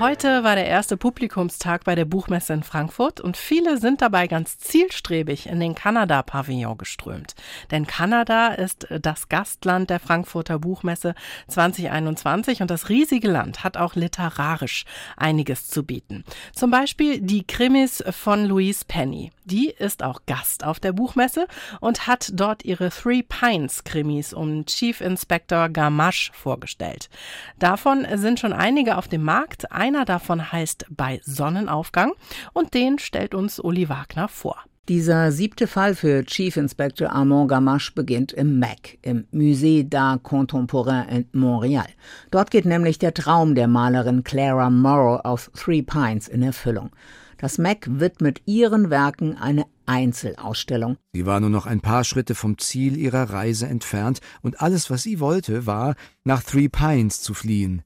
Heute war der erste Publikumstag bei der Buchmesse in Frankfurt und viele sind dabei ganz zielstrebig in den Kanada-Pavillon geströmt. Denn Kanada ist das Gastland der Frankfurter Buchmesse 2021 und das riesige Land hat auch literarisch einiges zu bieten. Zum Beispiel die Krimis von Louise Penny. Die ist auch Gast auf der Buchmesse und hat dort ihre Three Pines Krimis um Chief Inspector Gamache vorgestellt. Davon sind schon einige auf dem Markt. Einer davon heißt Bei Sonnenaufgang und den stellt uns Uli Wagner vor. Dieser siebte Fall für Chief Inspector Armand Gamache beginnt im MAC, im Musée d'Art Contemporain in Montreal. Dort geht nämlich der Traum der Malerin Clara Morrow auf Three Pines in Erfüllung. Das MAC widmet ihren Werken eine Einzelausstellung. Sie war nur noch ein paar Schritte vom Ziel ihrer Reise entfernt, und alles, was sie wollte, war, nach Three Pines zu fliehen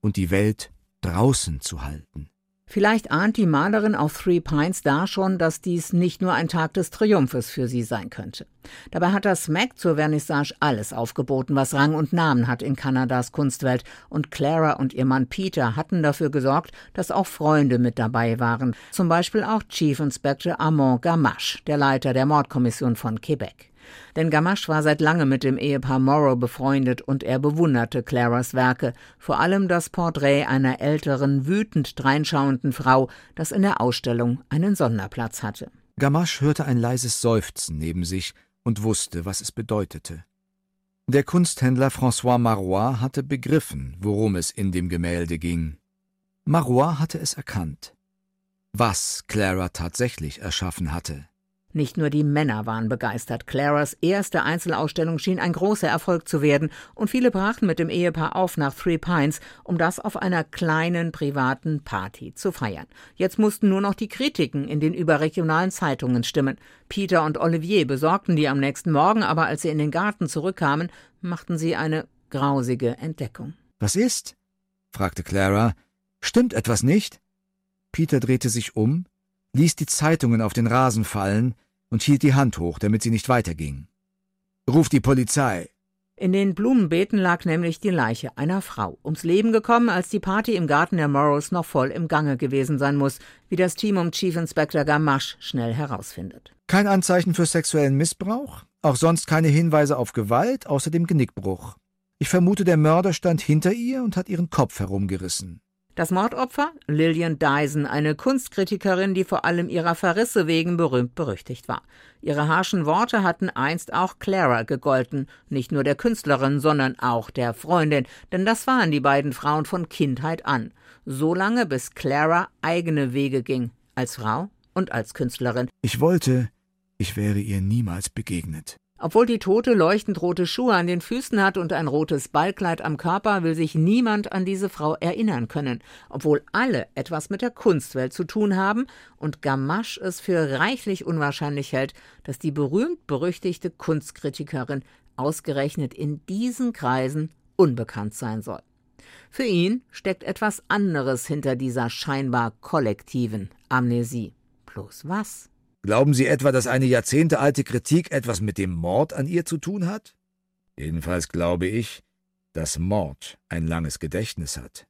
und die Welt draußen zu halten. Vielleicht ahnt die Malerin auf Three Pines da schon, dass dies nicht nur ein Tag des Triumphes für sie sein könnte. Dabei hat das Mac zur Vernissage alles aufgeboten, was Rang und Namen hat in Kanadas Kunstwelt, und Clara und ihr Mann Peter hatten dafür gesorgt, dass auch Freunde mit dabei waren, zum Beispiel auch Chief Inspector Armand Gamache, der Leiter der Mordkommission von Quebec. Denn Gamache war seit lange mit dem Ehepaar Morrow befreundet und er bewunderte Claras Werke, vor allem das Porträt einer älteren, wütend dreinschauenden Frau, das in der Ausstellung einen Sonderplatz hatte. Gamache hörte ein leises Seufzen neben sich und wusste, was es bedeutete. Der Kunsthändler François Marois hatte begriffen, worum es in dem Gemälde ging. Marois hatte es erkannt. Was Clara tatsächlich erschaffen hatte. Nicht nur die Männer waren begeistert. Claras erste Einzelausstellung schien ein großer Erfolg zu werden und viele brachten mit dem Ehepaar auf nach Three Pines, um das auf einer kleinen privaten Party zu feiern. Jetzt mussten nur noch die Kritiken in den überregionalen Zeitungen stimmen. Peter und Olivier besorgten die am nächsten Morgen, aber als sie in den Garten zurückkamen, machten sie eine grausige Entdeckung. Was ist? fragte Clara. Stimmt etwas nicht? Peter drehte sich um, ließ die Zeitungen auf den Rasen fallen und hielt die Hand hoch, damit sie nicht weiterging. Ruf die Polizei. In den Blumenbeeten lag nämlich die Leiche einer Frau, ums Leben gekommen, als die Party im Garten der Morrows noch voll im Gange gewesen sein muss, wie das Team um Chief Inspector Gamache schnell herausfindet. Kein Anzeichen für sexuellen Missbrauch, auch sonst keine Hinweise auf Gewalt, außer dem Genickbruch. Ich vermute, der Mörder stand hinter ihr und hat ihren Kopf herumgerissen. Das Mordopfer? Lillian Dyson, eine Kunstkritikerin, die vor allem ihrer Verrisse wegen berühmt berüchtigt war. Ihre harschen Worte hatten einst auch Clara gegolten, nicht nur der Künstlerin, sondern auch der Freundin, denn das waren die beiden Frauen von Kindheit an. So lange, bis Clara eigene Wege ging, als Frau und als Künstlerin. Ich wollte, ich wäre ihr niemals begegnet. Obwohl die Tote leuchtend rote Schuhe an den Füßen hat und ein rotes Ballkleid am Körper, will sich niemand an diese Frau erinnern können, obwohl alle etwas mit der Kunstwelt zu tun haben und Gamache es für reichlich unwahrscheinlich hält, dass die berühmt-berüchtigte Kunstkritikerin ausgerechnet in diesen Kreisen unbekannt sein soll. Für ihn steckt etwas anderes hinter dieser scheinbar kollektiven Amnesie. Bloß was? Glauben Sie etwa, dass eine jahrzehntealte Kritik etwas mit dem Mord an ihr zu tun hat? Jedenfalls glaube ich, dass Mord ein langes Gedächtnis hat.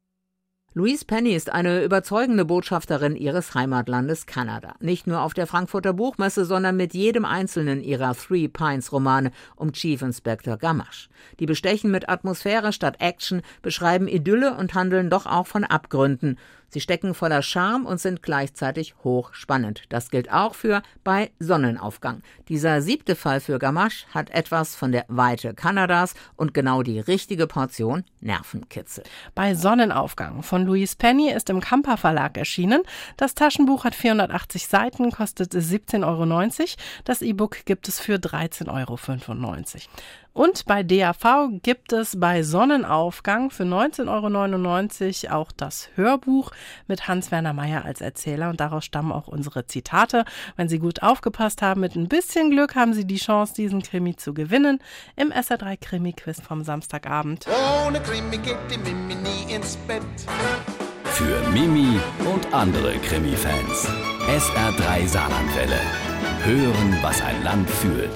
Louise Penny ist eine überzeugende Botschafterin ihres Heimatlandes Kanada. Nicht nur auf der Frankfurter Buchmesse, sondern mit jedem einzelnen ihrer Three Pines Romane um Chief Inspector Gamache. Die bestechen mit Atmosphäre statt Action, beschreiben Idylle und handeln doch auch von Abgründen. Sie stecken voller Charme und sind gleichzeitig hochspannend. Das gilt auch für bei Sonnenaufgang. Dieser siebte Fall für Gamache hat etwas von der Weite Kanadas und genau die richtige Portion Nervenkitzel. Bei Sonnenaufgang von Louise Penny ist im Kamper Verlag erschienen. Das Taschenbuch hat 480 Seiten, kostet 17,90 Euro. Das E-Book gibt es für 13,95 Euro. Und bei DAV gibt es bei Sonnenaufgang für 19,99 Euro auch das Hörbuch mit Hans-Werner Meyer als Erzähler. Und daraus stammen auch unsere Zitate. Wenn Sie gut aufgepasst haben, mit ein bisschen Glück haben Sie die Chance, diesen Krimi zu gewinnen im SR3 Krimi-Quiz vom Samstagabend. Ohne Krimi geht die Mimi nie ins Bett. Für Mimi und andere Krimi-Fans. SR3 Saarlandwelle. Hören, was ein Land fühlt.